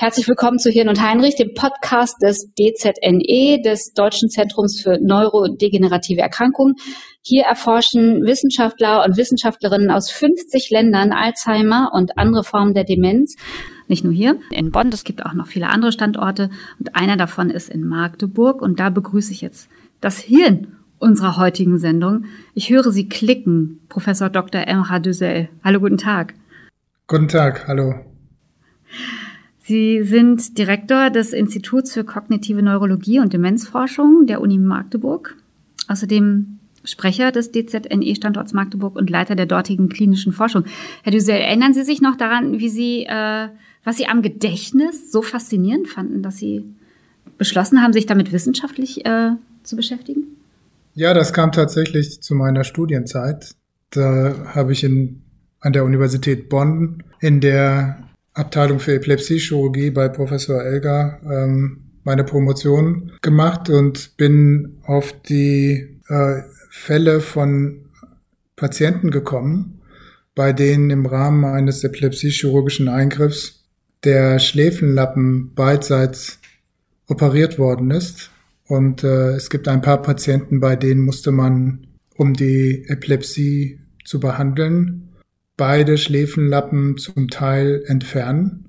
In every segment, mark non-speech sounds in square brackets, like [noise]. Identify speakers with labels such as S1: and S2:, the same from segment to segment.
S1: Herzlich willkommen zu Hirn und Heinrich, dem Podcast des DZNE, des Deutschen Zentrums für neurodegenerative Erkrankungen. Hier erforschen Wissenschaftler und Wissenschaftlerinnen aus 50 Ländern Alzheimer und andere Formen der Demenz. Nicht nur hier in Bonn, es gibt auch noch viele andere Standorte und einer davon ist in Magdeburg und da begrüße ich jetzt das Hirn unserer heutigen Sendung. Ich höre Sie klicken, Professor Dr. Emra Düssel. Hallo, guten Tag.
S2: Guten Tag, hallo.
S1: Sie sind Direktor des Instituts für kognitive Neurologie und Demenzforschung der Uni Magdeburg. Außerdem Sprecher des DZNE-Standorts Magdeburg und Leiter der dortigen klinischen Forschung. Herr Düsel, erinnern Sie sich noch daran, wie Sie, äh, was Sie am Gedächtnis so faszinierend fanden, dass Sie beschlossen haben, sich damit wissenschaftlich äh, zu beschäftigen?
S2: Ja, das kam tatsächlich zu meiner Studienzeit. Da habe ich in, an der Universität Bonn in der Abteilung für Epilepsie-Chirurgie bei Professor Elgar ähm, meine Promotion gemacht und bin auf die äh, Fälle von Patienten gekommen, bei denen im Rahmen eines epilepsie-chirurgischen Eingriffs der Schläfenlappen beidseits operiert worden ist. Und äh, es gibt ein paar Patienten, bei denen musste man, um die Epilepsie zu behandeln, beide Schläfenlappen zum Teil entfernen.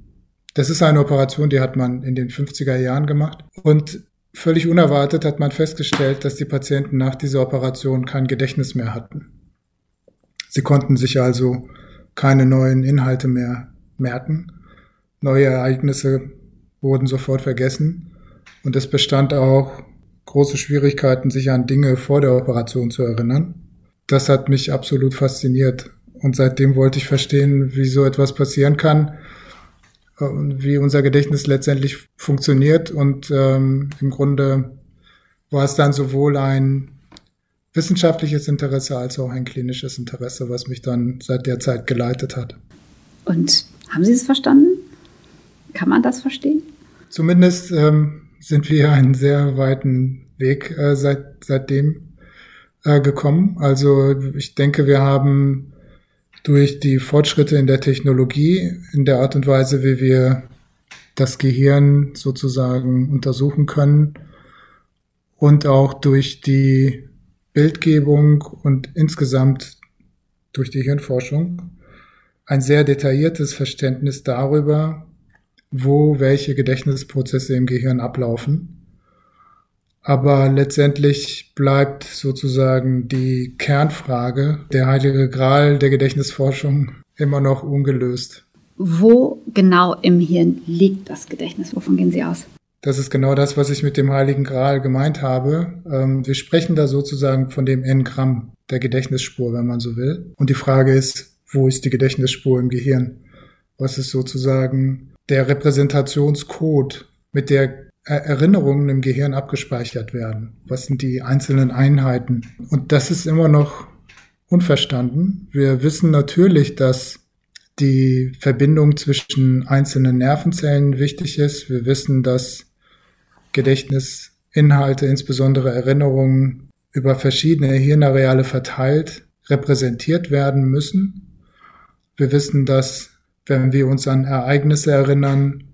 S2: Das ist eine Operation, die hat man in den 50er Jahren gemacht. Und völlig unerwartet hat man festgestellt, dass die Patienten nach dieser Operation kein Gedächtnis mehr hatten. Sie konnten sich also keine neuen Inhalte mehr merken. Neue Ereignisse wurden sofort vergessen. Und es bestand auch große Schwierigkeiten, sich an Dinge vor der Operation zu erinnern. Das hat mich absolut fasziniert. Und seitdem wollte ich verstehen, wie so etwas passieren kann und wie unser Gedächtnis letztendlich funktioniert. Und ähm, im Grunde war es dann sowohl ein wissenschaftliches Interesse als auch ein klinisches Interesse, was mich dann seit der Zeit geleitet hat.
S1: Und haben Sie es verstanden? Kann man das verstehen?
S2: Zumindest ähm, sind wir einen sehr weiten Weg äh, seit, seitdem äh, gekommen. Also ich denke, wir haben durch die Fortschritte in der Technologie, in der Art und Weise, wie wir das Gehirn sozusagen untersuchen können und auch durch die Bildgebung und insgesamt durch die Hirnforschung ein sehr detailliertes Verständnis darüber, wo welche Gedächtnisprozesse im Gehirn ablaufen aber letztendlich bleibt sozusagen die Kernfrage, der heilige Gral der Gedächtnisforschung, immer noch ungelöst.
S1: Wo genau im Hirn liegt das Gedächtnis? Wovon gehen Sie aus?
S2: Das ist genau das, was ich mit dem heiligen Gral gemeint habe. Ähm, wir sprechen da sozusagen von dem N-Gramm der Gedächtnisspur, wenn man so will. Und die Frage ist, wo ist die Gedächtnisspur im Gehirn? Was ist sozusagen der Repräsentationscode, mit der Erinnerungen im Gehirn abgespeichert werden. Was sind die einzelnen Einheiten? Und das ist immer noch unverstanden. Wir wissen natürlich, dass die Verbindung zwischen einzelnen Nervenzellen wichtig ist. Wir wissen, dass Gedächtnisinhalte, insbesondere Erinnerungen, über verschiedene Hirnareale verteilt repräsentiert werden müssen. Wir wissen, dass wenn wir uns an Ereignisse erinnern,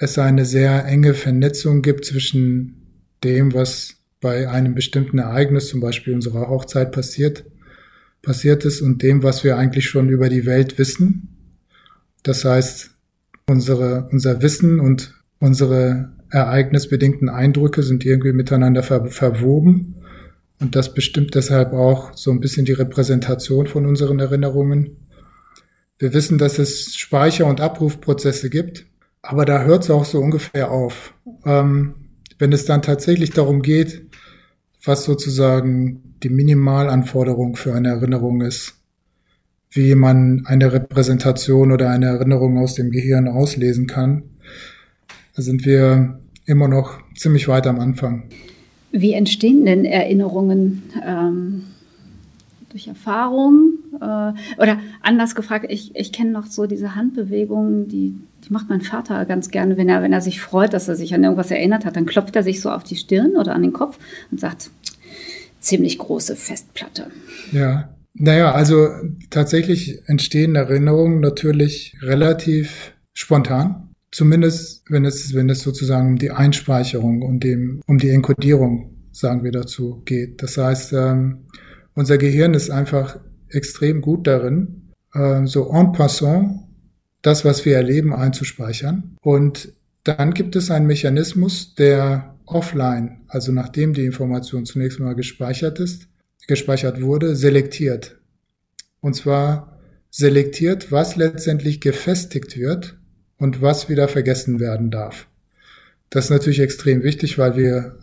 S2: es eine sehr enge Vernetzung gibt zwischen dem, was bei einem bestimmten Ereignis, zum Beispiel unserer Hochzeit passiert, passiert ist und dem, was wir eigentlich schon über die Welt wissen. Das heißt, unsere, unser Wissen und unsere ereignisbedingten Eindrücke sind irgendwie miteinander ver verwoben. Und das bestimmt deshalb auch so ein bisschen die Repräsentation von unseren Erinnerungen. Wir wissen, dass es Speicher- und Abrufprozesse gibt, aber da hört es auch so ungefähr auf. Ähm, wenn es dann tatsächlich darum geht, was sozusagen die Minimalanforderung für eine Erinnerung ist, wie man eine Repräsentation oder eine Erinnerung aus dem Gehirn auslesen kann, da sind wir immer noch ziemlich weit am Anfang.
S3: Wie entstehen denn Erinnerungen? Ähm, durch Erfahrung? Äh, oder anders gefragt, ich, ich kenne noch so diese Handbewegungen, die, die macht mein Vater ganz gerne, wenn er, wenn er sich freut, dass er sich an irgendwas erinnert hat. Dann klopft er sich so auf die Stirn oder an den Kopf und sagt, ziemlich große Festplatte.
S2: Ja, naja, also tatsächlich entstehen Erinnerungen natürlich relativ spontan. Zumindest, wenn es, wenn es sozusagen um die Einspeicherung und dem, um die Enkodierung, sagen wir dazu, geht. Das heißt, ähm, unser Gehirn ist einfach extrem gut darin, äh, so en passant das, was wir erleben, einzuspeichern. Und dann gibt es einen Mechanismus, der offline, also nachdem die Information zunächst mal gespeichert ist, gespeichert wurde, selektiert. Und zwar selektiert, was letztendlich gefestigt wird und was wieder vergessen werden darf. Das ist natürlich extrem wichtig, weil wir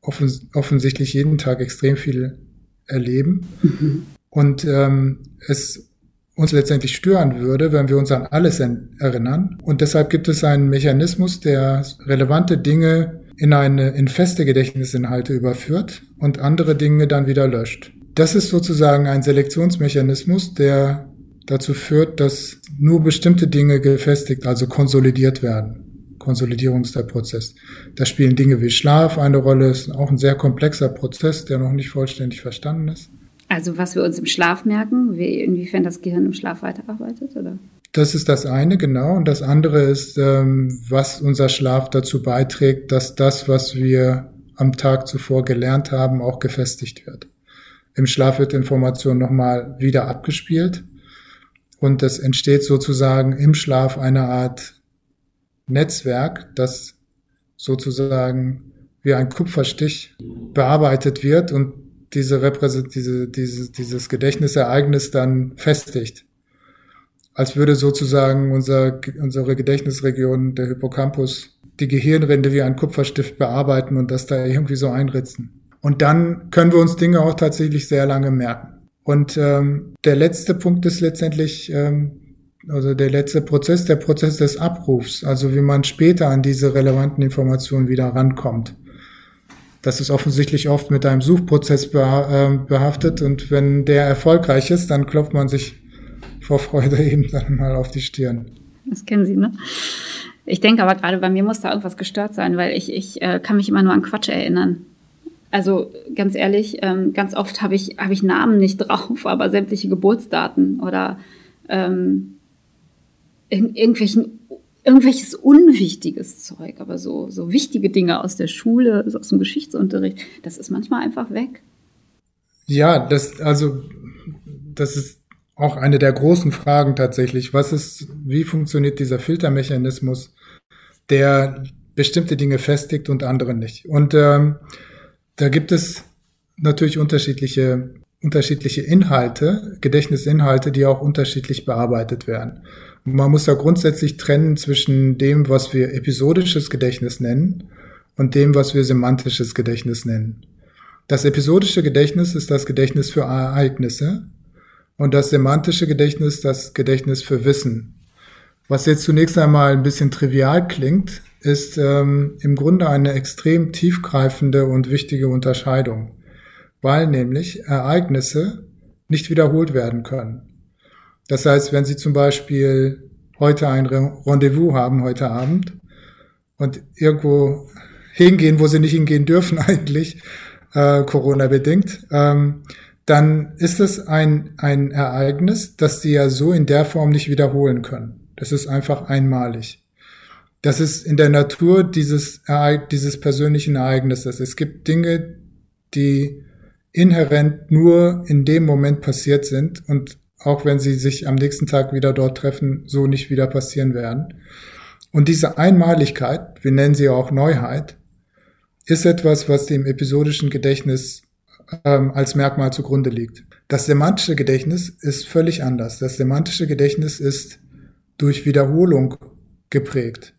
S2: offens offensichtlich jeden Tag extrem viel erleben mhm. und ähm, es uns letztendlich stören würde, wenn wir uns an alles erinnern. Und deshalb gibt es einen Mechanismus, der relevante Dinge in eine in feste Gedächtnisinhalte überführt und andere Dinge dann wieder löscht. Das ist sozusagen ein Selektionsmechanismus, der dazu führt, dass nur bestimmte Dinge gefestigt, also konsolidiert werden. Konsolidierung ist der Prozess. Da spielen Dinge wie Schlaf eine Rolle, ist auch ein sehr komplexer Prozess, der noch nicht vollständig verstanden ist.
S3: Also was wir uns im Schlaf merken, wie, inwiefern das Gehirn im Schlaf weiterarbeitet, oder?
S2: Das ist das eine, genau. Und das andere ist, ähm, was unser Schlaf dazu beiträgt, dass das, was wir am Tag zuvor gelernt haben, auch gefestigt wird. Im Schlaf wird Information nochmal wieder abgespielt und es entsteht sozusagen im Schlaf eine Art Netzwerk, das sozusagen wie ein Kupferstich bearbeitet wird und diese Repräsent diese, diese, dieses Gedächtnisereignis dann festigt. Als würde sozusagen unser, unsere Gedächtnisregion, der Hippocampus, die Gehirnrinde wie ein Kupferstift bearbeiten und das da irgendwie so einritzen. Und dann können wir uns Dinge auch tatsächlich sehr lange merken. Und ähm, der letzte Punkt ist letztendlich, ähm, also der letzte Prozess, der Prozess des Abrufs, also wie man später an diese relevanten Informationen wieder rankommt. Das ist offensichtlich oft mit einem Suchprozess äh, behaftet und wenn der erfolgreich ist, dann klopft man sich vor Freude [laughs] eben dann mal auf die Stirn.
S3: Das kennen Sie, ne? Ich denke aber gerade bei mir muss da irgendwas gestört sein, weil ich, ich äh, kann mich immer nur an Quatsch erinnern. Also ganz ehrlich, ähm, ganz oft habe ich, hab ich Namen nicht [laughs] drauf, aber sämtliche Geburtsdaten oder ähm, in, irgendwelchen, irgendwelches unwichtiges Zeug, aber so, so wichtige Dinge aus der Schule, aus dem Geschichtsunterricht, das ist manchmal einfach weg.
S2: Ja, das, also, das ist auch eine der großen Fragen tatsächlich. Was ist, wie funktioniert dieser Filtermechanismus, der bestimmte Dinge festigt und andere nicht? Und ähm, da gibt es natürlich unterschiedliche, unterschiedliche Inhalte, Gedächtnisinhalte, die auch unterschiedlich bearbeitet werden. Man muss da grundsätzlich trennen zwischen dem, was wir episodisches Gedächtnis nennen und dem, was wir semantisches Gedächtnis nennen. Das episodische Gedächtnis ist das Gedächtnis für Ereignisse und das semantische Gedächtnis das Gedächtnis für Wissen. Was jetzt zunächst einmal ein bisschen trivial klingt, ist ähm, im Grunde eine extrem tiefgreifende und wichtige Unterscheidung, weil nämlich Ereignisse nicht wiederholt werden können. Das heißt, wenn Sie zum Beispiel heute ein Rendezvous haben, heute Abend, und irgendwo hingehen, wo Sie nicht hingehen dürfen [laughs] eigentlich, äh, Corona-bedingt, ähm, dann ist es ein, ein Ereignis, das Sie ja so in der Form nicht wiederholen können. Das ist einfach einmalig. Das ist in der Natur dieses, dieses persönlichen Ereignisses. Es gibt Dinge, die inhärent nur in dem Moment passiert sind und auch wenn sie sich am nächsten Tag wieder dort treffen, so nicht wieder passieren werden. Und diese Einmaligkeit, wir nennen sie auch Neuheit, ist etwas, was dem episodischen Gedächtnis ähm, als Merkmal zugrunde liegt. Das semantische Gedächtnis ist völlig anders. Das semantische Gedächtnis ist durch Wiederholung geprägt.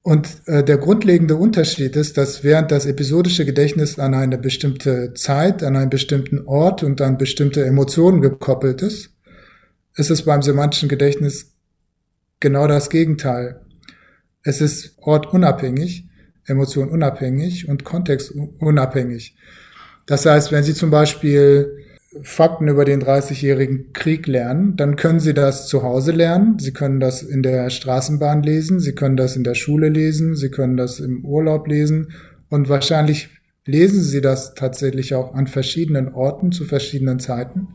S2: Und äh, der grundlegende Unterschied ist, dass während das episodische Gedächtnis an eine bestimmte Zeit, an einen bestimmten Ort und an bestimmte Emotionen gekoppelt ist, ist es beim semantischen Gedächtnis genau das Gegenteil. Es ist ortunabhängig, emotionunabhängig und kontextunabhängig. Das heißt, wenn Sie zum Beispiel Fakten über den 30-jährigen Krieg lernen, dann können Sie das zu Hause lernen, Sie können das in der Straßenbahn lesen, Sie können das in der Schule lesen, Sie können das im Urlaub lesen und wahrscheinlich lesen Sie das tatsächlich auch an verschiedenen Orten zu verschiedenen Zeiten.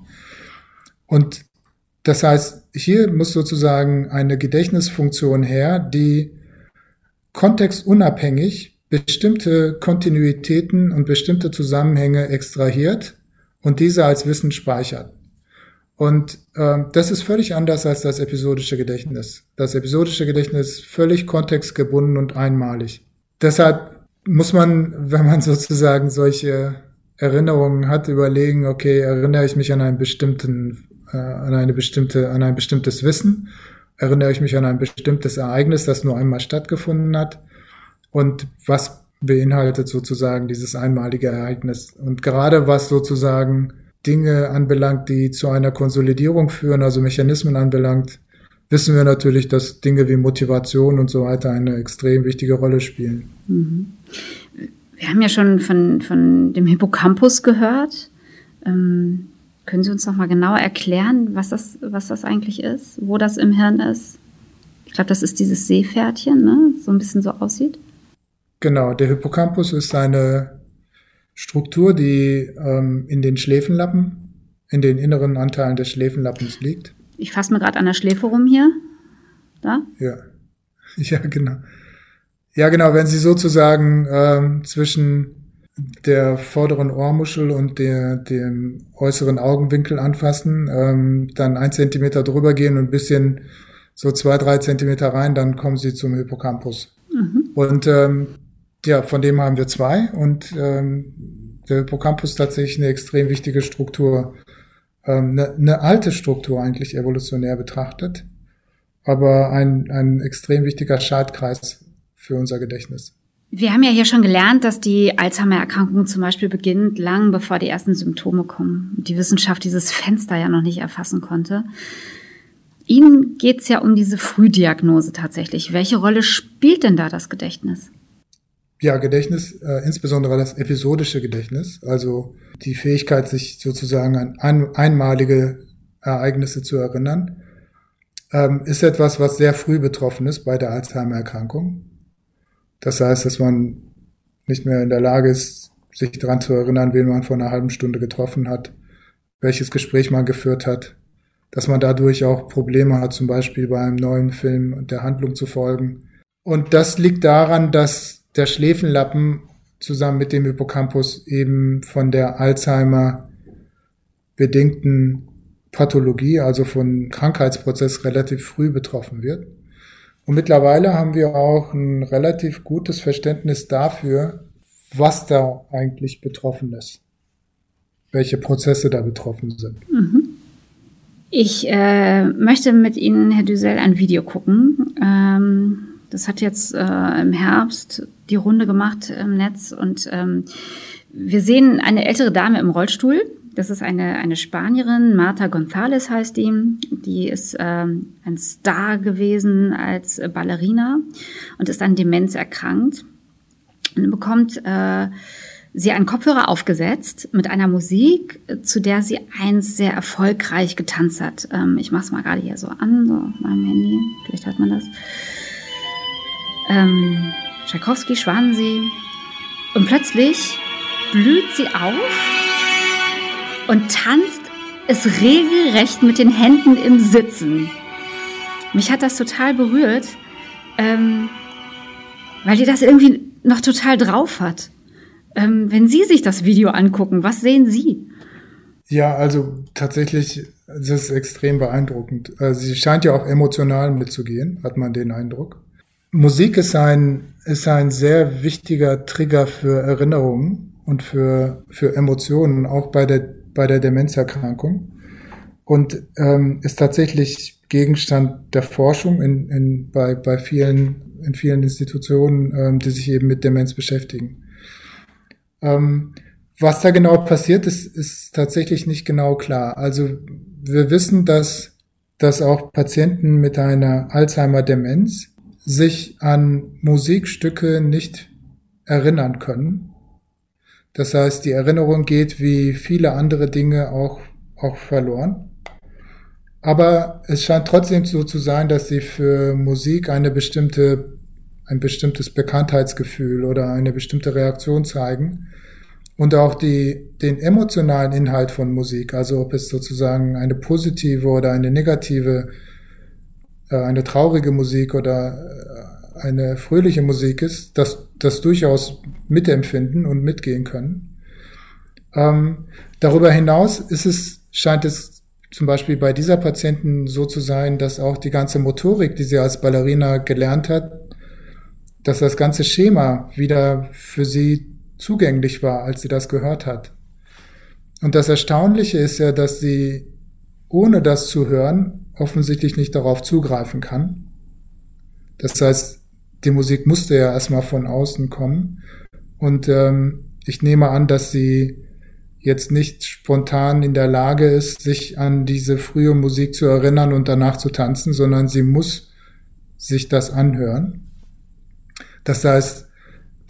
S2: Und das heißt, hier muss sozusagen eine Gedächtnisfunktion her, die kontextunabhängig bestimmte Kontinuitäten und bestimmte Zusammenhänge extrahiert und diese als Wissen speichert. Und äh, das ist völlig anders als das episodische Gedächtnis. Das episodische Gedächtnis ist völlig kontextgebunden und einmalig. Deshalb muss man, wenn man [laughs] sozusagen solche Erinnerungen hat, überlegen, okay, erinnere ich mich an einen bestimmten, äh, an eine bestimmte, an ein bestimmtes Wissen, erinnere ich mich an ein bestimmtes Ereignis, das nur einmal stattgefunden hat und was beinhaltet sozusagen dieses einmalige Ereignis. Und gerade was sozusagen Dinge anbelangt, die zu einer Konsolidierung führen, also Mechanismen anbelangt, wissen wir natürlich, dass Dinge wie Motivation und so weiter eine extrem wichtige Rolle spielen. Mhm.
S3: Wir haben ja schon von, von dem Hippocampus gehört. Ähm, können Sie uns noch mal genauer erklären, was das, was das eigentlich ist, wo das im Hirn ist? Ich glaube, das ist dieses Seepferdchen, ne? so ein bisschen so aussieht.
S2: Genau, der Hippocampus ist eine Struktur, die ähm, in den Schläfenlappen, in den inneren Anteilen des Schläfenlappens liegt.
S3: Ich fasse mir gerade an der Schläfe rum hier. Da?
S2: Ja. [laughs] Ja, genau. Ja, genau, wenn Sie sozusagen ähm, zwischen der vorderen Ohrmuschel und der, dem äußeren Augenwinkel anfassen, ähm, dann ein Zentimeter drüber gehen und ein bisschen so zwei, drei Zentimeter rein, dann kommen Sie zum Hippocampus. Mhm. Und ähm, ja, von dem haben wir zwei und ähm, der Hippocampus ist tatsächlich eine extrem wichtige Struktur. Ähm, eine, eine alte Struktur eigentlich evolutionär betrachtet, aber ein, ein extrem wichtiger Schaltkreis für unser Gedächtnis.
S3: Wir haben ja hier schon gelernt, dass die Alzheimer-Erkrankung zum Beispiel beginnt, lang bevor die ersten Symptome kommen. Die Wissenschaft dieses Fenster ja noch nicht erfassen konnte. Ihnen geht es ja um diese Frühdiagnose tatsächlich. Welche Rolle spielt denn da das Gedächtnis?
S2: Ja, Gedächtnis, äh, insbesondere das episodische Gedächtnis, also die Fähigkeit, sich sozusagen an ein, einmalige Ereignisse zu erinnern, ähm, ist etwas, was sehr früh betroffen ist bei der Alzheimer-Erkrankung. Das heißt, dass man nicht mehr in der Lage ist, sich daran zu erinnern, wen man vor einer halben Stunde getroffen hat, welches Gespräch man geführt hat, dass man dadurch auch Probleme hat, zum Beispiel bei einem neuen Film der Handlung zu folgen. Und das liegt daran, dass der Schläfenlappen zusammen mit dem Hippocampus eben von der Alzheimer bedingten Pathologie, also von Krankheitsprozess relativ früh betroffen wird. Und mittlerweile haben wir auch ein relativ gutes Verständnis dafür, was da eigentlich betroffen ist, welche Prozesse da betroffen sind. Mhm.
S3: Ich äh, möchte mit Ihnen, Herr Düsel, ein Video gucken. Ähm das hat jetzt äh, im Herbst die Runde gemacht im Netz und ähm, wir sehen eine ältere Dame im Rollstuhl. Das ist eine, eine Spanierin, Marta González heißt die. Die ist ähm, ein Star gewesen als Ballerina und ist an Demenz erkrankt. Und bekommt äh, sie einen Kopfhörer aufgesetzt mit einer Musik, zu der sie einst sehr erfolgreich getanzt hat. Ähm, ich mache es mal gerade hier so an, so auf meinem Handy. Vielleicht hört man das ähm, Tchaikovsky, Schwanensee. Und plötzlich blüht sie auf und tanzt es regelrecht mit den Händen im Sitzen. Mich hat das total berührt, ähm, weil die das irgendwie noch total drauf hat. Ähm, wenn Sie sich das Video angucken, was sehen Sie?
S2: Ja, also tatsächlich, das ist extrem beeindruckend. Äh, sie scheint ja auch emotional mitzugehen, hat man den Eindruck. Musik ist ein, ist ein sehr wichtiger Trigger für Erinnerungen. und für, für Emotionen, auch bei der, bei der Demenzerkrankung. Und ähm, ist tatsächlich Gegenstand der Forschung in, in, bei, bei vielen, in vielen Institutionen, ähm, die sich eben mit Demenz beschäftigen. Ähm, was da genau passiert ist, ist tatsächlich nicht genau klar. Also wir wissen, dass, dass auch Patienten mit einer Alzheimer-Demenz sich an Musikstücke nicht erinnern können. Das heißt, die Erinnerung geht wie viele andere Dinge auch, auch verloren. Aber es scheint trotzdem so zu sein, dass sie für Musik eine bestimmte, ein bestimmtes Bekanntheitsgefühl oder eine bestimmte Reaktion zeigen. Und auch die, den emotionalen Inhalt von Musik, also ob es sozusagen eine positive oder eine negative, äh, eine traurige Musik oder äh, eine fröhliche Musik ist, das, das durchaus mitempfinden und mitgehen können. Ähm, darüber hinaus ist es, scheint es zum Beispiel bei dieser Patienten so zu sein, dass auch die ganze Motorik, die sie als Ballerina gelernt hat, dass das ganze Schema wieder für sie zugänglich war, als sie das gehört hat. Und das Erstaunliche ist ja, dass sie, ohne das zu hören, offensichtlich nicht darauf zugreifen kann. Das heißt, die Musik musste ja erstmal von außen kommen. Und ähm, ich nehme an, dass sie jetzt nicht spontan in der Lage ist, sich an diese frühe Musik zu erinnern und danach zu tanzen, sondern sie muss sich das anhören. Das heißt,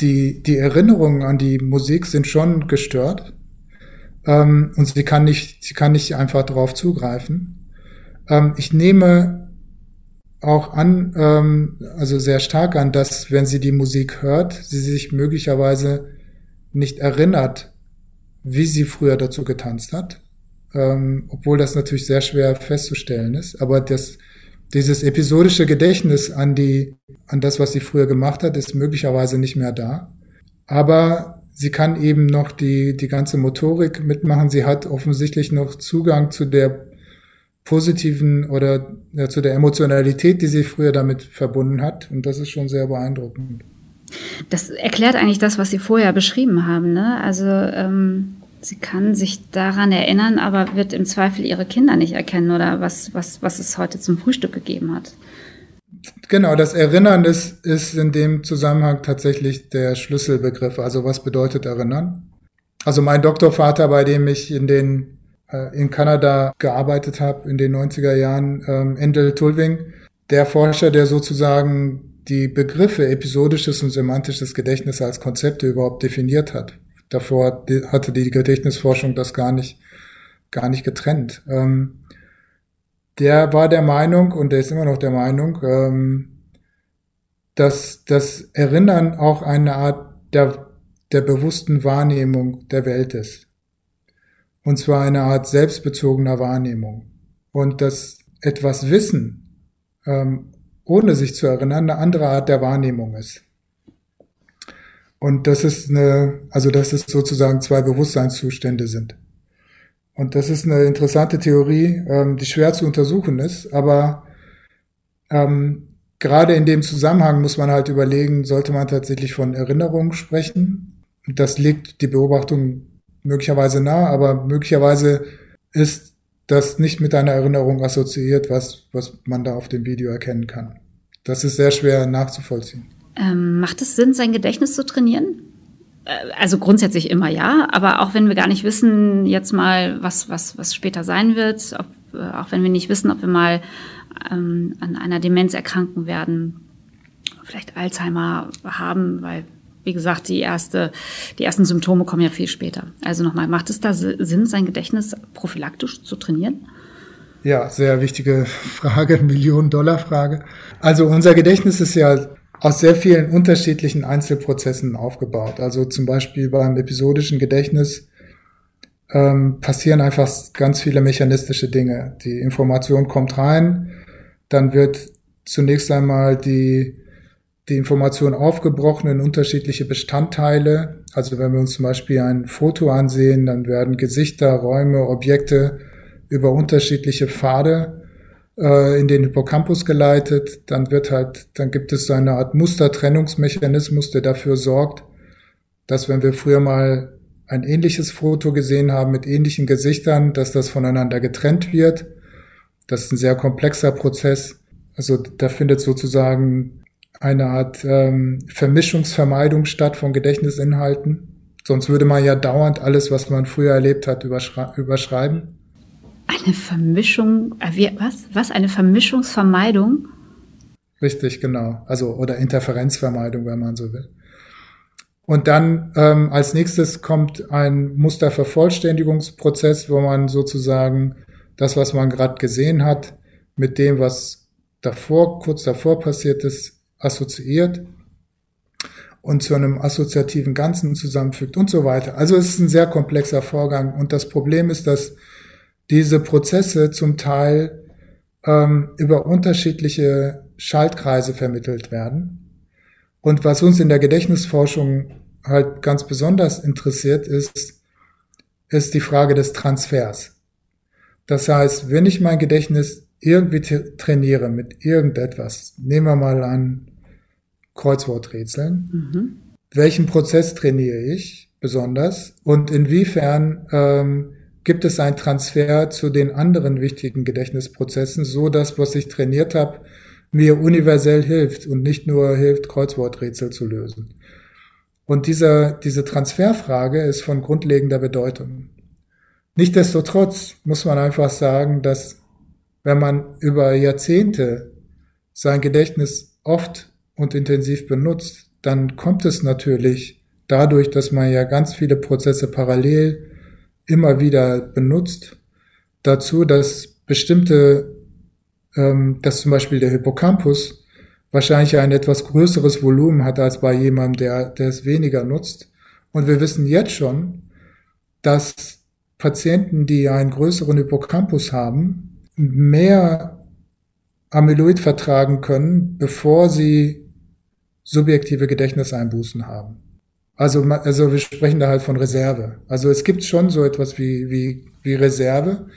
S2: die, die Erinnerungen an die Musik sind schon gestört ähm, und sie kann nicht, sie kann nicht einfach darauf zugreifen. Ähm, ich nehme auch an, ähm, also sehr stark an, dass wenn sie die Musik hört, sie sich möglicherweise nicht erinnert wie sie früher dazu getanzt hat, ähm, obwohl das natürlich sehr schwer festzustellen ist. Aber das, dieses episodische Gedächtnis an die, an das, was sie früher gemacht hat, ist möglicherweise nicht mehr da. Aber sie kann eben noch die, die ganze Motorik mitmachen. Sie hat offensichtlich noch Zugang zu der positiven oder ja, zu der Emotionalität, die sie früher damit verbunden hat. Und das ist schon sehr beeindruckend.
S3: Das erklärt eigentlich das, was Sie vorher beschrieben haben. Ne? Also ähm, sie kann sich daran erinnern, aber wird im Zweifel ihre Kinder nicht erkennen oder was, was, was es heute zum Frühstück gegeben hat.
S2: Genau, das Erinnern ist, ist in dem Zusammenhang tatsächlich der Schlüsselbegriff. Also was bedeutet Erinnern? Also mein Doktorvater, bei dem ich in den äh, in Kanada gearbeitet habe in den 90er Jahren, ähm, Endel Tulving, der Forscher, der sozusagen die Begriffe episodisches und semantisches Gedächtnis als Konzepte überhaupt definiert hat. Davor hatte die Gedächtnisforschung das gar nicht, gar nicht getrennt. Ähm, der war der Meinung, und der ist immer noch der Meinung, ähm, dass das Erinnern auch eine Art der, der bewussten Wahrnehmung der Welt ist. Und zwar eine Art selbstbezogener Wahrnehmung. Und dass etwas Wissen ähm, ohne sich zu erinnern, eine andere Art der Wahrnehmung ist. Und das ist eine, also dass es sozusagen zwei Bewusstseinszustände sind. Und das ist eine interessante Theorie, ähm, die schwer zu untersuchen ist, aber ähm, gerade in dem Zusammenhang muss man halt überlegen, sollte man tatsächlich von Erinnerung sprechen? Das liegt die Beobachtung möglicherweise nah, aber möglicherweise ist das nicht mit einer Erinnerung assoziiert, was, was man da auf dem Video erkennen kann. Das ist sehr schwer nachzuvollziehen.
S3: Ähm, macht es Sinn, sein Gedächtnis zu trainieren? Äh, also grundsätzlich immer ja, aber auch wenn wir gar nicht wissen, jetzt mal, was, was, was später sein wird, ob, äh, auch wenn wir nicht wissen, ob wir mal ähm, an einer Demenz erkranken werden, vielleicht Alzheimer haben, weil, wie gesagt, die, erste, die ersten Symptome kommen ja viel später. Also nochmal, macht es da Sinn, sein Gedächtnis prophylaktisch zu trainieren?
S2: Ja, sehr wichtige Frage, [laughs] Millionen-Dollar-Frage. Also unser Gedächtnis ist ja aus sehr vielen unterschiedlichen Einzelprozessen aufgebaut. Also zum Beispiel beim episodischen Gedächtnis ähm, passieren einfach ganz viele mechanistische Dinge. Die Information kommt rein, dann wird zunächst einmal die, die Information aufgebrochen in unterschiedliche Bestandteile. Also wenn wir uns zum Beispiel ein Foto ansehen, dann werden Gesichter, Räume, Objekte über unterschiedliche Pfade äh, in den Hippocampus geleitet. Dann wird halt, dann gibt es so eine Art Mustertrennungsmechanismus, der dafür sorgt, dass wenn wir früher mal ein ähnliches Foto gesehen haben mit ähnlichen Gesichtern, dass das voneinander getrennt wird. Das ist ein sehr komplexer Prozess. Also da findet sozusagen eine Art ähm, Vermischungsvermeidung statt von Gedächtnisinhalten. Sonst würde man ja dauernd alles, was man früher erlebt hat, überschreiben.
S3: Eine Vermischung, äh, was? Was? Eine Vermischungsvermeidung?
S2: Richtig, genau. Also, oder Interferenzvermeidung, wenn man so will. Und dann ähm, als nächstes kommt ein Mustervervollständigungsprozess, wo man sozusagen das, was man gerade gesehen hat, mit dem, was davor, kurz davor passiert ist, assoziiert und zu einem assoziativen Ganzen zusammenfügt und so weiter. Also es ist ein sehr komplexer Vorgang und das Problem ist, dass diese Prozesse zum Teil ähm, über unterschiedliche Schaltkreise vermittelt werden. Und was uns in der Gedächtnisforschung halt ganz besonders interessiert ist, ist die Frage des Transfers. Das heißt, wenn ich mein Gedächtnis irgendwie trainiere mit irgendetwas, nehmen wir mal an Kreuzworträtseln, mhm. welchen Prozess trainiere ich besonders und inwiefern ähm, gibt es einen Transfer zu den anderen wichtigen Gedächtnisprozessen, so dass was ich trainiert habe, mir universell hilft und nicht nur hilft, Kreuzworträtsel zu lösen. Und diese, diese Transferfrage ist von grundlegender Bedeutung. Nichtsdestotrotz muss man einfach sagen, dass wenn man über Jahrzehnte sein Gedächtnis oft und intensiv benutzt, dann kommt es natürlich dadurch, dass man ja ganz viele Prozesse parallel immer wieder benutzt, dazu, dass bestimmte, ähm, dass zum Beispiel der Hippocampus wahrscheinlich ein etwas größeres Volumen hat als bei jemandem, der, der es weniger nutzt. Und wir wissen jetzt schon, dass Patienten, die einen größeren Hippocampus haben, mehr Amyloid vertragen können, bevor sie subjektive Gedächtniseinbußen haben. Also, also wir sprechen da halt von Reserve. Also es gibt schon so etwas wie, wie, wie Reserve.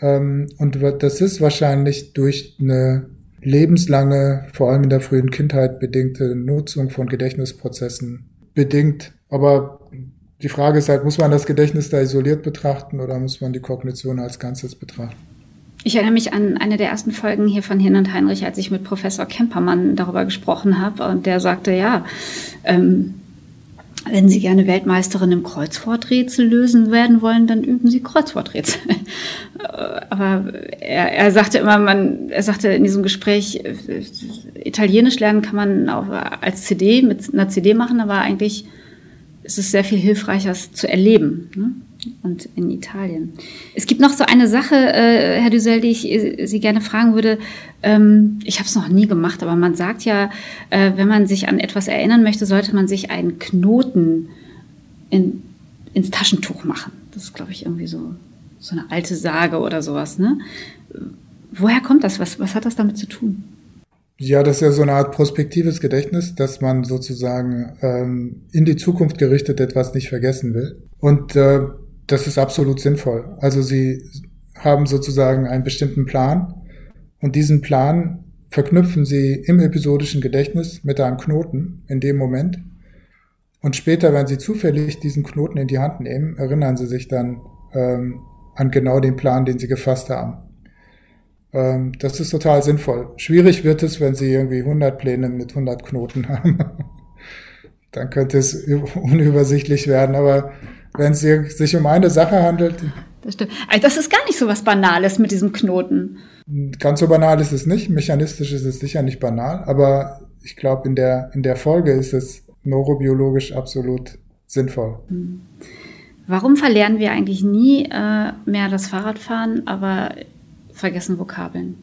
S2: Ähm, und das ist wahrscheinlich durch eine lebenslange, vor allem in der frühen Kindheit bedingte Nutzung von Gedächtnisprozessen bedingt. Aber die Frage ist halt, muss man das Gedächtnis da isoliert betrachten oder muss man die Kognition als Ganzes betrachten?
S3: Ich erinnere mich an eine der ersten Folgen hier von Hin und Heinrich, als ich mit Professor Kempermann darüber gesprochen habe. Und der sagte, ja, ähm, wenn Sie gerne Weltmeisterin im Kreuzworträtsel lösen werden wollen, dann üben Sie Kreuzworträtsel. [laughs] Aber er, er sagte immer, man, er sagte in diesem Gespräch, Italienisch lernen kann man auch als CD mit einer CD machen, aber eigentlich ist es sehr viel hilfreicher, es zu erleben. Ne? Und in Italien. Es gibt noch so eine Sache, äh, Herr Düsel, die ich äh, Sie gerne fragen würde. Ähm, ich habe es noch nie gemacht, aber man sagt ja, äh, wenn man sich an etwas erinnern möchte, sollte man sich einen Knoten in, ins Taschentuch machen. Das ist, glaube ich, irgendwie so, so eine alte Sage oder sowas. Ne? Woher kommt das? Was, was hat das damit zu tun?
S2: Ja, das ist ja so eine Art prospektives Gedächtnis, dass man sozusagen ähm, in die Zukunft gerichtet etwas nicht vergessen will. Und äh, das ist absolut sinnvoll. Also sie haben sozusagen einen bestimmten Plan und diesen Plan verknüpfen sie im episodischen Gedächtnis mit einem Knoten in dem Moment. Und später, wenn sie zufällig diesen Knoten in die Hand nehmen, erinnern sie sich dann ähm, an genau den Plan, den sie gefasst haben. Ähm, das ist total sinnvoll. Schwierig wird es, wenn sie irgendwie 100 Pläne mit 100 Knoten [laughs] haben. dann könnte es [laughs] unübersichtlich werden, aber wenn es sich um eine Sache handelt.
S3: Das stimmt. Also das ist gar nicht so was Banales mit diesem Knoten.
S2: Ganz so banal ist es nicht. Mechanistisch ist es sicher nicht banal, aber ich glaube, in der, in der Folge ist es neurobiologisch absolut sinnvoll. Hm.
S3: Warum verlernen wir eigentlich nie äh, mehr das Fahrradfahren, aber vergessen Vokabeln?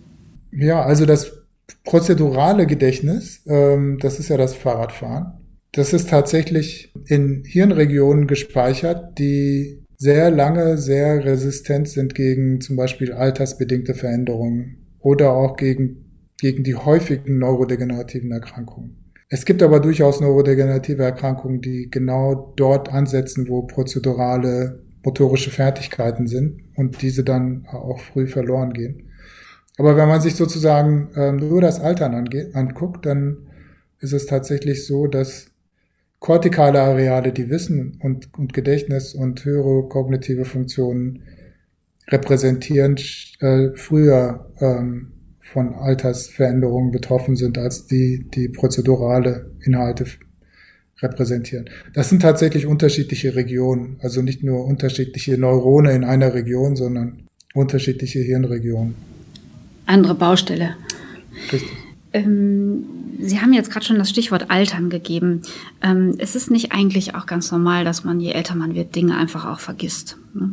S2: Ja, also das prozedurale Gedächtnis, ähm, das ist ja das Fahrradfahren. Das ist tatsächlich in Hirnregionen gespeichert, die sehr lange sehr resistent sind gegen zum Beispiel altersbedingte Veränderungen oder auch gegen, gegen die häufigen neurodegenerativen Erkrankungen. Es gibt aber durchaus neurodegenerative Erkrankungen, die genau dort ansetzen, wo prozedurale motorische Fertigkeiten sind und diese dann auch früh verloren gehen. Aber wenn man sich sozusagen äh, nur das Altern angeht, anguckt, dann ist es tatsächlich so, dass kortikale Areale, die Wissen und, und Gedächtnis und höhere kognitive Funktionen repräsentieren, äh, früher ähm, von Altersveränderungen betroffen sind, als die, die prozedurale Inhalte repräsentieren. Das sind tatsächlich unterschiedliche Regionen, also nicht nur unterschiedliche Neurone in einer Region, sondern unterschiedliche Hirnregionen.
S3: Andere Baustelle.
S2: Richtig.
S3: Ähm, Sie haben jetzt gerade schon das Stichwort Altern gegeben. Ähm, es ist nicht eigentlich auch ganz normal, dass man, je älter man wird, Dinge einfach auch vergisst. Ne?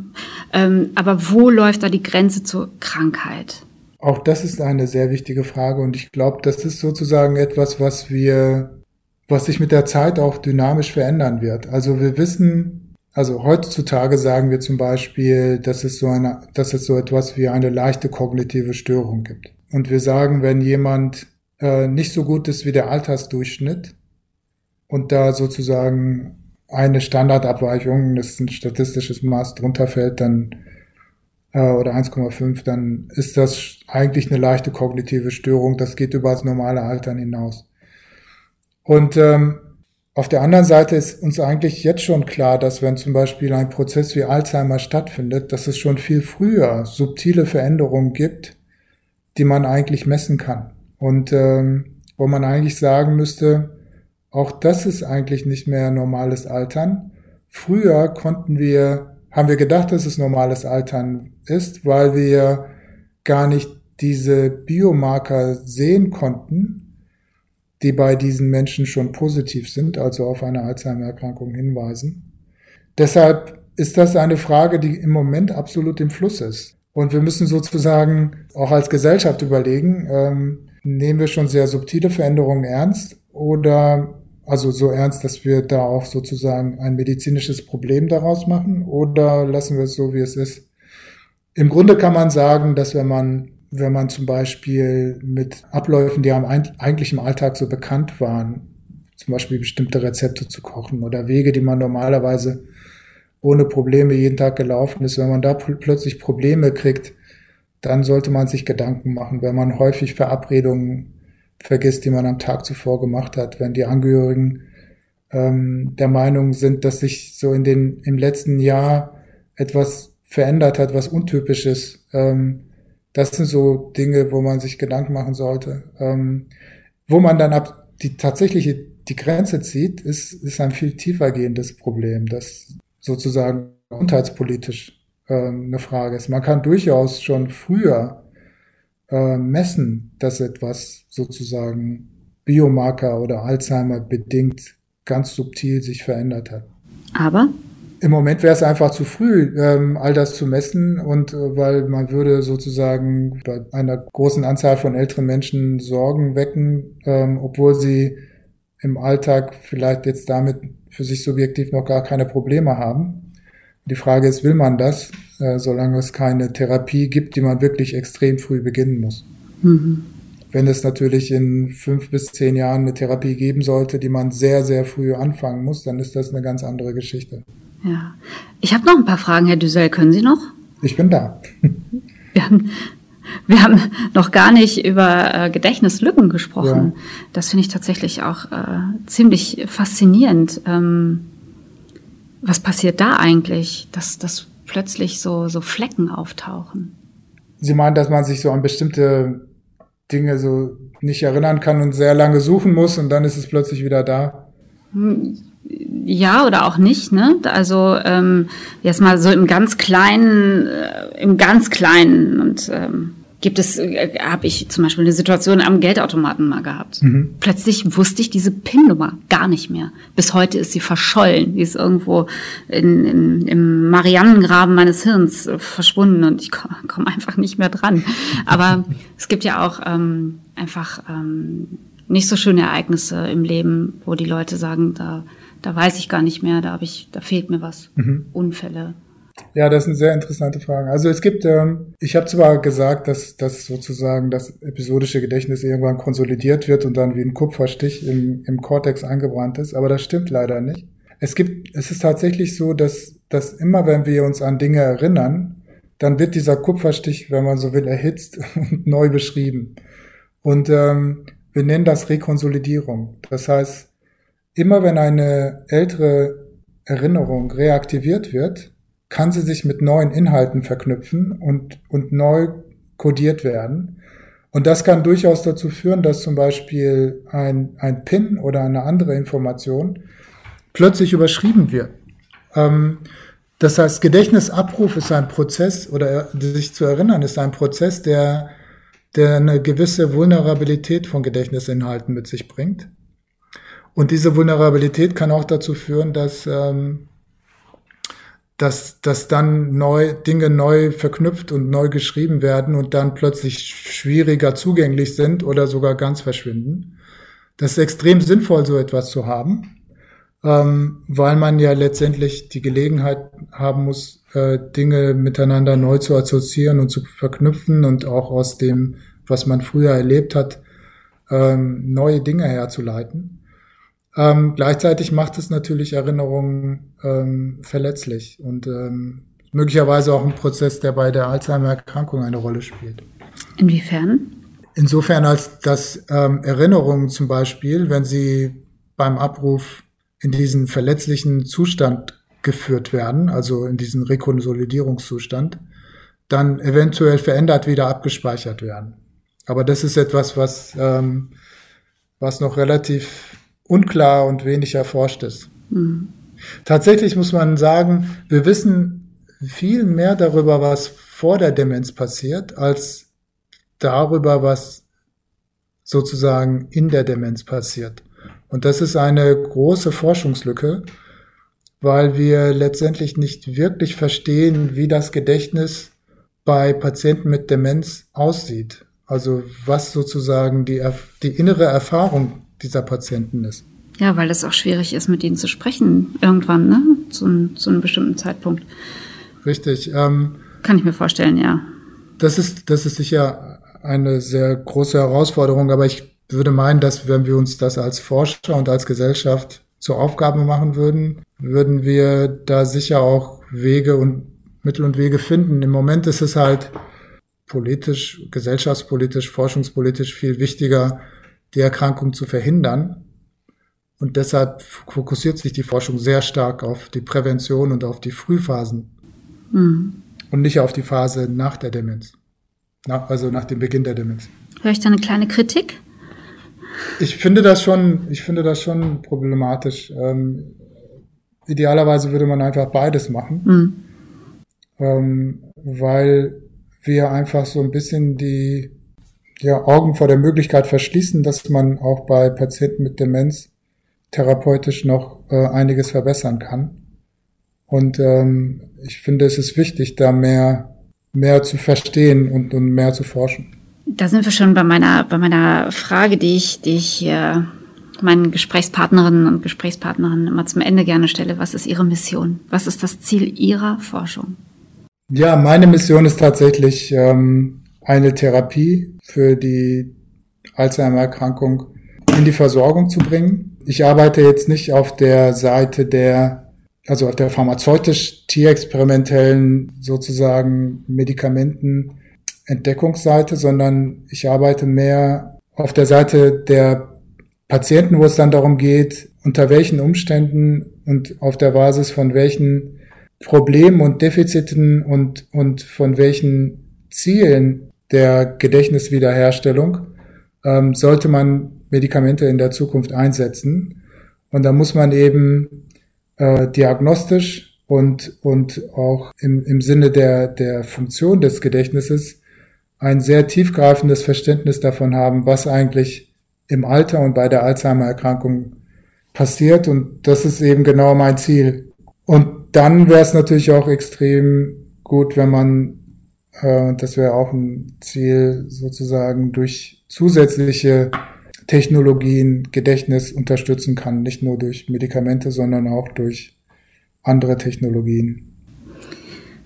S3: Ähm, aber wo läuft da die Grenze zur Krankheit?
S2: Auch das ist eine sehr wichtige Frage und ich glaube, das ist sozusagen etwas, was wir, was sich mit der Zeit auch dynamisch verändern wird. Also wir wissen, also heutzutage sagen wir zum Beispiel, dass es so eine, dass es so etwas wie eine leichte kognitive Störung gibt. Und wir sagen, wenn jemand äh, nicht so gut ist wie der Altersdurchschnitt und da sozusagen eine Standardabweichung, das ist ein statistisches Maß drunter fällt, dann äh, oder 1,5, dann ist das eigentlich eine leichte kognitive Störung. Das geht über das normale Altern hinaus. Und ähm, auf der anderen Seite ist uns eigentlich jetzt schon klar, dass wenn zum Beispiel ein Prozess wie Alzheimer stattfindet, dass es schon viel früher subtile Veränderungen gibt, die man eigentlich messen kann. Und ähm, wo man eigentlich sagen müsste, auch das ist eigentlich nicht mehr normales Altern. Früher konnten wir, haben wir gedacht, dass es normales Altern ist, weil wir gar nicht diese Biomarker sehen konnten, die bei diesen Menschen schon positiv sind, also auf eine Alzheimer-Erkrankung hinweisen. Deshalb ist das eine Frage, die im Moment absolut im Fluss ist. Und wir müssen sozusagen auch als Gesellschaft überlegen, ähm, nehmen wir schon sehr subtile Veränderungen ernst oder also so ernst, dass wir da auch sozusagen ein medizinisches Problem daraus machen oder lassen wir es so, wie es ist? Im Grunde kann man sagen, dass wenn man, wenn man zum Beispiel mit Abläufen, die eigentlich im Alltag so bekannt waren, zum Beispiel bestimmte Rezepte zu kochen oder Wege, die man normalerweise ohne Probleme jeden Tag gelaufen ist, wenn man da plötzlich Probleme kriegt, dann sollte man sich Gedanken machen, wenn man häufig Verabredungen vergisst, die man am Tag zuvor gemacht hat, wenn die Angehörigen ähm, der Meinung sind, dass sich so in den im letzten Jahr etwas verändert hat, was untypisch ist. Ähm, das sind so Dinge, wo man sich Gedanken machen sollte. Ähm, wo man dann ab die tatsächliche die Grenze zieht, ist, ist ein viel tiefer gehendes Problem, das sozusagen gesundheitspolitisch eine Frage ist. Man kann durchaus schon früher äh, messen, dass etwas sozusagen Biomarker oder Alzheimer bedingt ganz subtil sich verändert hat.
S3: Aber?
S2: Im Moment wäre es einfach zu früh, ähm, all das zu messen und äh, weil man würde sozusagen bei einer großen Anzahl von älteren Menschen Sorgen wecken, ähm, obwohl sie im Alltag vielleicht jetzt damit für sich subjektiv noch gar keine Probleme haben. Die Frage ist, will man das, äh, solange es keine Therapie gibt, die man wirklich extrem früh beginnen muss? Mhm. Wenn es natürlich in fünf bis zehn Jahren eine Therapie geben sollte, die man sehr, sehr früh anfangen muss, dann ist das eine ganz andere Geschichte.
S3: Ja. Ich habe noch ein paar Fragen, Herr Düsel. Können Sie noch?
S2: Ich bin da. [laughs]
S3: Wir haben, wir haben noch gar nicht über äh, Gedächtnislücken gesprochen. Ja. Das finde ich tatsächlich auch äh, ziemlich faszinierend. Ähm, was passiert da eigentlich, dass, dass plötzlich so, so Flecken auftauchen?
S2: Sie meinen, dass man sich so an bestimmte Dinge so nicht erinnern kann und sehr lange suchen muss und dann ist es plötzlich wieder da?
S3: Hm, ja oder auch nicht, ne? Also ähm, jetzt mal so im ganz kleinen, äh, im ganz kleinen und ähm, gibt es, äh, habe ich zum Beispiel eine Situation am Geldautomaten mal gehabt. Mhm. Plötzlich wusste ich diese PIN-Nummer gar nicht mehr. Bis heute ist sie verschollen. Die ist irgendwo in, in, im Mariannengraben meines Hirns äh, verschwunden und ich komme [laughs] komm einfach nicht mehr dran. Aber [laughs] es gibt ja auch ähm, einfach ähm, nicht so schöne Ereignisse im Leben, wo die Leute sagen, da, da weiß ich gar nicht mehr, da, hab ich, da fehlt mir was. Mhm. Unfälle.
S2: Ja, das sind sehr interessante Fragen. Also es gibt, ähm, ich habe zwar gesagt, dass, dass sozusagen das episodische Gedächtnis irgendwann konsolidiert wird und dann wie ein Kupferstich im, im Kortex eingebrannt ist, aber das stimmt leider nicht. Es gibt, es ist tatsächlich so, dass, dass immer wenn wir uns an Dinge erinnern, dann wird dieser Kupferstich, wenn man so will, erhitzt [laughs] und neu beschrieben. Und ähm, wir nennen das Rekonsolidierung. Das heißt, immer wenn eine ältere Erinnerung reaktiviert wird, kann sie sich mit neuen Inhalten verknüpfen und, und neu kodiert werden. Und das kann durchaus dazu führen, dass zum Beispiel ein, ein PIN oder eine andere Information plötzlich überschrieben wird. Ähm, das heißt, Gedächtnisabruf ist ein Prozess oder sich zu erinnern ist ein Prozess, der, der eine gewisse Vulnerabilität von Gedächtnisinhalten mit sich bringt. Und diese Vulnerabilität kann auch dazu führen, dass, ähm, dass, dass dann neu, Dinge neu verknüpft und neu geschrieben werden und dann plötzlich schwieriger zugänglich sind oder sogar ganz verschwinden. Das ist extrem sinnvoll, so etwas zu haben ähm, weil man ja letztendlich die Gelegenheit haben muss, äh, Dinge miteinander neu zu assoziieren und zu verknüpfen und auch aus dem, was man früher erlebt hat, ähm, neue Dinge herzuleiten. Ähm, gleichzeitig macht es natürlich Erinnerungen ähm, verletzlich und ähm, möglicherweise auch ein Prozess, der bei der Alzheimer-Erkrankung eine Rolle spielt.
S3: Inwiefern?
S2: Insofern, als dass ähm, Erinnerungen zum Beispiel, wenn sie beim Abruf in diesen verletzlichen Zustand geführt werden, also in diesen Rekonsolidierungszustand, dann eventuell verändert wieder abgespeichert werden. Aber das ist etwas, was, ähm, was noch relativ unklar und wenig erforscht ist. Mhm. Tatsächlich muss man sagen, wir wissen viel mehr darüber, was vor der Demenz passiert, als darüber, was sozusagen in der Demenz passiert. Und das ist eine große Forschungslücke, weil wir letztendlich nicht wirklich verstehen, wie das Gedächtnis bei Patienten mit Demenz aussieht. Also was sozusagen die, die innere Erfahrung dieser Patienten ist.
S3: Ja, weil es auch schwierig ist, mit ihnen zu sprechen irgendwann, ne? Zu, zu einem bestimmten Zeitpunkt.
S2: Richtig. Ähm,
S3: Kann ich mir vorstellen, ja.
S2: Das ist, das ist sicher eine sehr große Herausforderung, aber ich würde meinen, dass wenn wir uns das als Forscher und als Gesellschaft zur Aufgabe machen würden, würden wir da sicher auch Wege und Mittel und Wege finden. Im Moment ist es halt politisch, gesellschaftspolitisch, forschungspolitisch viel wichtiger, die Erkrankung zu verhindern. Und deshalb fokussiert sich die Forschung sehr stark auf die Prävention und auf die Frühphasen mhm. und nicht auf die Phase nach der Demenz, nach, also nach dem Beginn der Demenz.
S3: Höre ich da eine kleine Kritik?
S2: Ich finde das schon, ich finde das schon problematisch. Ähm, idealerweise würde man einfach beides machen, mhm. ähm, weil wir einfach so ein bisschen die ja, Augen vor der Möglichkeit verschließen, dass man auch bei Patienten mit Demenz therapeutisch noch äh, einiges verbessern kann. Und ähm, ich finde, es ist wichtig, da mehr, mehr zu verstehen und, und mehr zu forschen.
S3: Da sind wir schon bei meiner, bei meiner Frage, die ich, die ich äh, meinen Gesprächspartnerinnen und Gesprächspartnerinnen immer zum Ende gerne stelle. Was ist Ihre Mission? Was ist das Ziel Ihrer Forschung?
S2: Ja, meine Mission ist tatsächlich ähm, eine Therapie für die Alzheimer-Erkrankung in die Versorgung zu bringen. Ich arbeite jetzt nicht auf der Seite der, also auf der pharmazeutisch-tierexperimentellen sozusagen Medikamenten, Entdeckungsseite, sondern ich arbeite mehr auf der Seite der Patienten, wo es dann darum geht, unter welchen Umständen und auf der Basis von welchen Problemen und Defiziten und, und von welchen Zielen der Gedächtniswiederherstellung ähm, sollte man Medikamente in der Zukunft einsetzen. Und da muss man eben äh, diagnostisch und, und auch im, im Sinne der, der Funktion des Gedächtnisses ein sehr tiefgreifendes Verständnis davon haben, was eigentlich im Alter und bei der Alzheimer-Erkrankung passiert. Und das ist eben genau mein Ziel. Und dann wäre es natürlich auch extrem gut, wenn man, äh, das wäre auch ein Ziel, sozusagen durch zusätzliche Technologien Gedächtnis unterstützen kann, nicht nur durch Medikamente, sondern auch durch andere Technologien.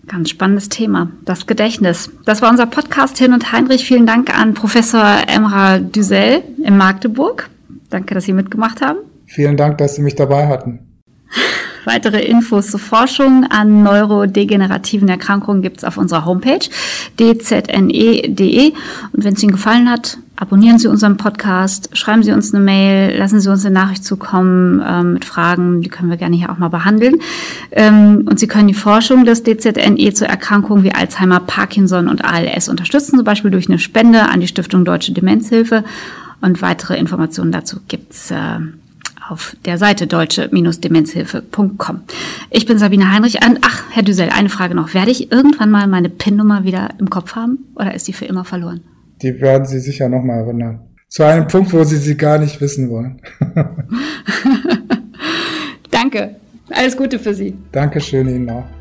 S3: Ganz spannendes Thema, das Gedächtnis. Das war unser Podcast Hin und Heinrich. Vielen Dank an Professor Emra Düsel in Magdeburg. Danke, dass Sie mitgemacht haben.
S2: Vielen Dank, dass Sie mich dabei hatten. [laughs]
S3: weitere Infos zur Forschung an neurodegenerativen Erkrankungen gibt's auf unserer Homepage dzne.de. Und wenn es Ihnen gefallen hat, abonnieren Sie unseren Podcast, schreiben Sie uns eine Mail, lassen Sie uns eine Nachricht zukommen ähm, mit Fragen, die können wir gerne hier auch mal behandeln. Ähm, und Sie können die Forschung des DZNE zu Erkrankungen wie Alzheimer, Parkinson und ALS unterstützen, zum Beispiel durch eine Spende an die Stiftung Deutsche Demenzhilfe. Und weitere Informationen dazu gibt's äh, auf der Seite deutsche-demenzhilfe.com. Ich bin Sabine Heinrich. Ach, Herr Düsel, eine Frage noch. Werde ich irgendwann mal meine PIN-Nummer wieder im Kopf haben oder ist die für immer verloren?
S2: Die werden Sie sicher nochmal erinnern. Zu einem Punkt, wo Sie sie gar nicht wissen wollen. [laughs]
S3: Danke. Alles Gute für Sie.
S2: Dankeschön Ihnen auch.